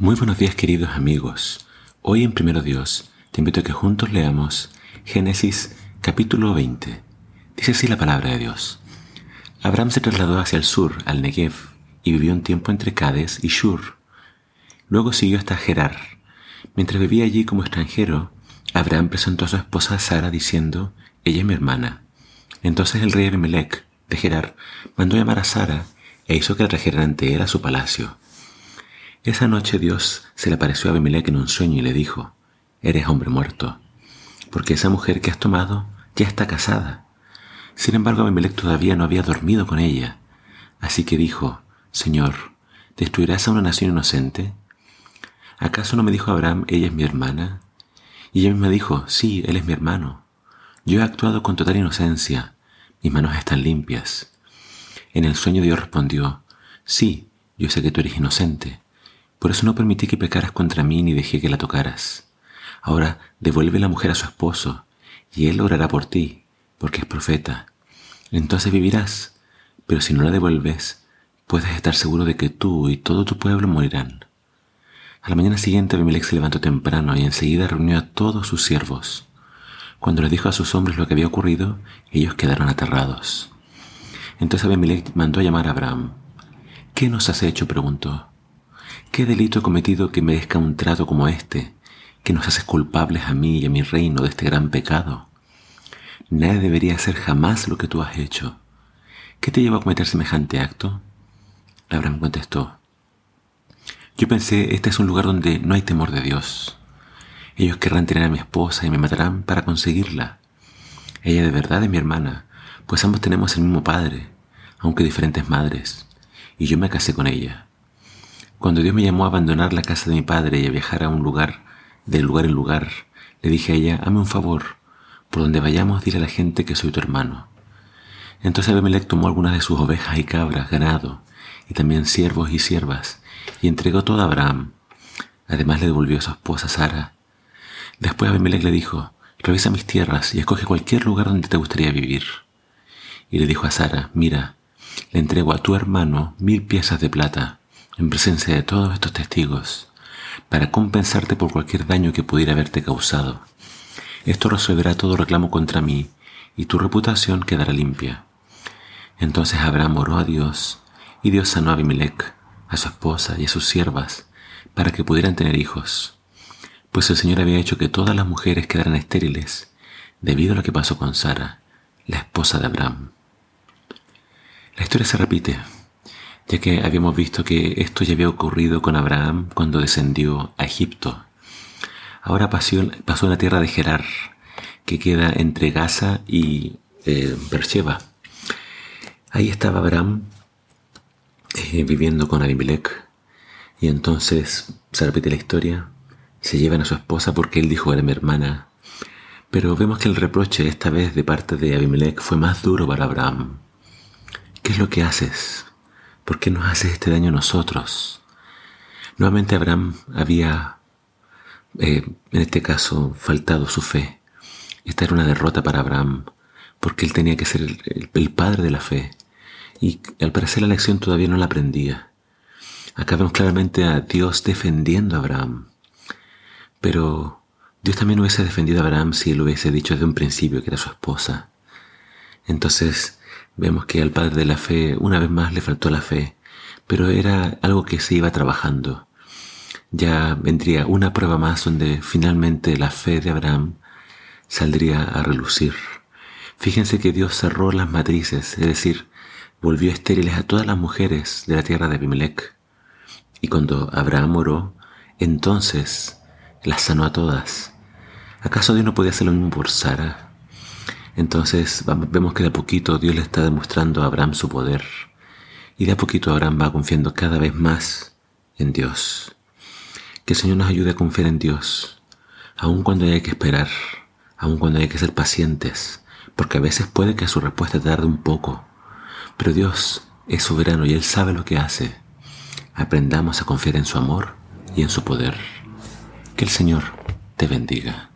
Muy buenos días queridos amigos. Hoy en Primero Dios te invito a que juntos leamos Génesis capítulo 20. Dice así la palabra de Dios. Abraham se trasladó hacia el sur, al Negev, y vivió un tiempo entre Cades y Shur. Luego siguió hasta Gerar. Mientras vivía allí como extranjero, Abraham presentó a su esposa Sara diciendo, ella es mi hermana. Entonces el rey Abimelech de Gerar mandó llamar a Sara e hizo que la trajeran ante él a su palacio. Esa noche Dios se le apareció a Abimelech en un sueño y le dijo, Eres hombre muerto, porque esa mujer que has tomado ya está casada. Sin embargo, Abimelech todavía no había dormido con ella. Así que dijo, Señor, ¿destruirás a una nación inocente? ¿Acaso no me dijo Abraham, ella es mi hermana? Y ella misma dijo, sí, él es mi hermano. Yo he actuado con total inocencia, mis manos están limpias. En el sueño Dios respondió, sí, yo sé que tú eres inocente, por eso no permití que pecaras contra mí ni dejé que la tocaras. Ahora devuelve la mujer a su esposo, y él orará por ti, porque es profeta. Entonces vivirás, pero si no la devuelves, puedes estar seguro de que tú y todo tu pueblo morirán. A la mañana siguiente Abimelech se levantó temprano y enseguida reunió a todos sus siervos. Cuando les dijo a sus hombres lo que había ocurrido, ellos quedaron aterrados. Entonces Abimelech mandó a llamar a Abraham. ¿Qué nos has hecho? preguntó. ¿Qué delito he cometido que merezca un trato como este, que nos haces culpables a mí y a mi reino de este gran pecado? Nadie debería hacer jamás lo que tú has hecho. ¿Qué te llevó a cometer semejante acto? Abraham contestó, yo pensé, este es un lugar donde no hay temor de Dios. Ellos querrán tener a mi esposa y me matarán para conseguirla. Ella de verdad es mi hermana, pues ambos tenemos el mismo padre, aunque diferentes madres, y yo me casé con ella. Cuando Dios me llamó a abandonar la casa de mi padre y a viajar a un lugar, de lugar en lugar, le dije a ella, hazme un favor, por donde vayamos dile a la gente que soy tu hermano. Entonces Abimelech tomó algunas de sus ovejas y cabras, ganado, y también siervos y siervas, y entregó todo a Abraham. Además le devolvió a su esposa Sara. Después Abimelech le dijo, revisa mis tierras y escoge cualquier lugar donde te gustaría vivir. Y le dijo a Sara, mira, le entrego a tu hermano mil piezas de plata, en presencia de todos estos testigos, para compensarte por cualquier daño que pudiera haberte causado. Esto resolverá todo reclamo contra mí, y tu reputación quedará limpia. Entonces Abraham oró a Dios, y Dios sanó a Abimelech, a su esposa y a sus siervas, para que pudieran tener hijos, pues el Señor había hecho que todas las mujeres quedaran estériles, debido a lo que pasó con Sara, la esposa de Abraham. La historia se repite, ya que habíamos visto que esto ya había ocurrido con Abraham cuando descendió a Egipto. Ahora pasó, pasó en la tierra de Gerar, que queda entre Gaza y eh, Beersheba. Ahí estaba Abraham eh, viviendo con Abimelech y entonces se repite la historia, se llevan a su esposa porque él dijo era mi hermana, pero vemos que el reproche esta vez de parte de Abimelech fue más duro para Abraham. ¿Qué es lo que haces? ¿Por qué nos haces este daño a nosotros? Nuevamente Abraham había, eh, en este caso, faltado su fe. Esta era una derrota para Abraham, porque él tenía que ser el, padre de la fe. Y al parecer la lección todavía no la aprendía. Acá vemos claramente a Dios defendiendo a Abraham. Pero Dios también hubiese defendido a Abraham si él hubiese dicho desde un principio que era su esposa. Entonces, Vemos que al padre de la fe una vez más le faltó la fe, pero era algo que se iba trabajando. Ya vendría una prueba más donde finalmente la fe de Abraham saldría a relucir. Fíjense que Dios cerró las matrices, es decir, volvió estériles a todas las mujeres de la tierra de Abimelech. Y cuando Abraham oró, entonces las sanó a todas. ¿Acaso Dios no podía hacer lo mismo? Entonces vemos que de a poquito Dios le está demostrando a Abraham su poder. Y de a poquito Abraham va confiando cada vez más en Dios. Que el Señor nos ayude a confiar en Dios, aun cuando haya que esperar, aun cuando haya que ser pacientes, porque a veces puede que su respuesta tarde un poco. Pero Dios es soberano y Él sabe lo que hace. Aprendamos a confiar en su amor y en su poder. Que el Señor te bendiga.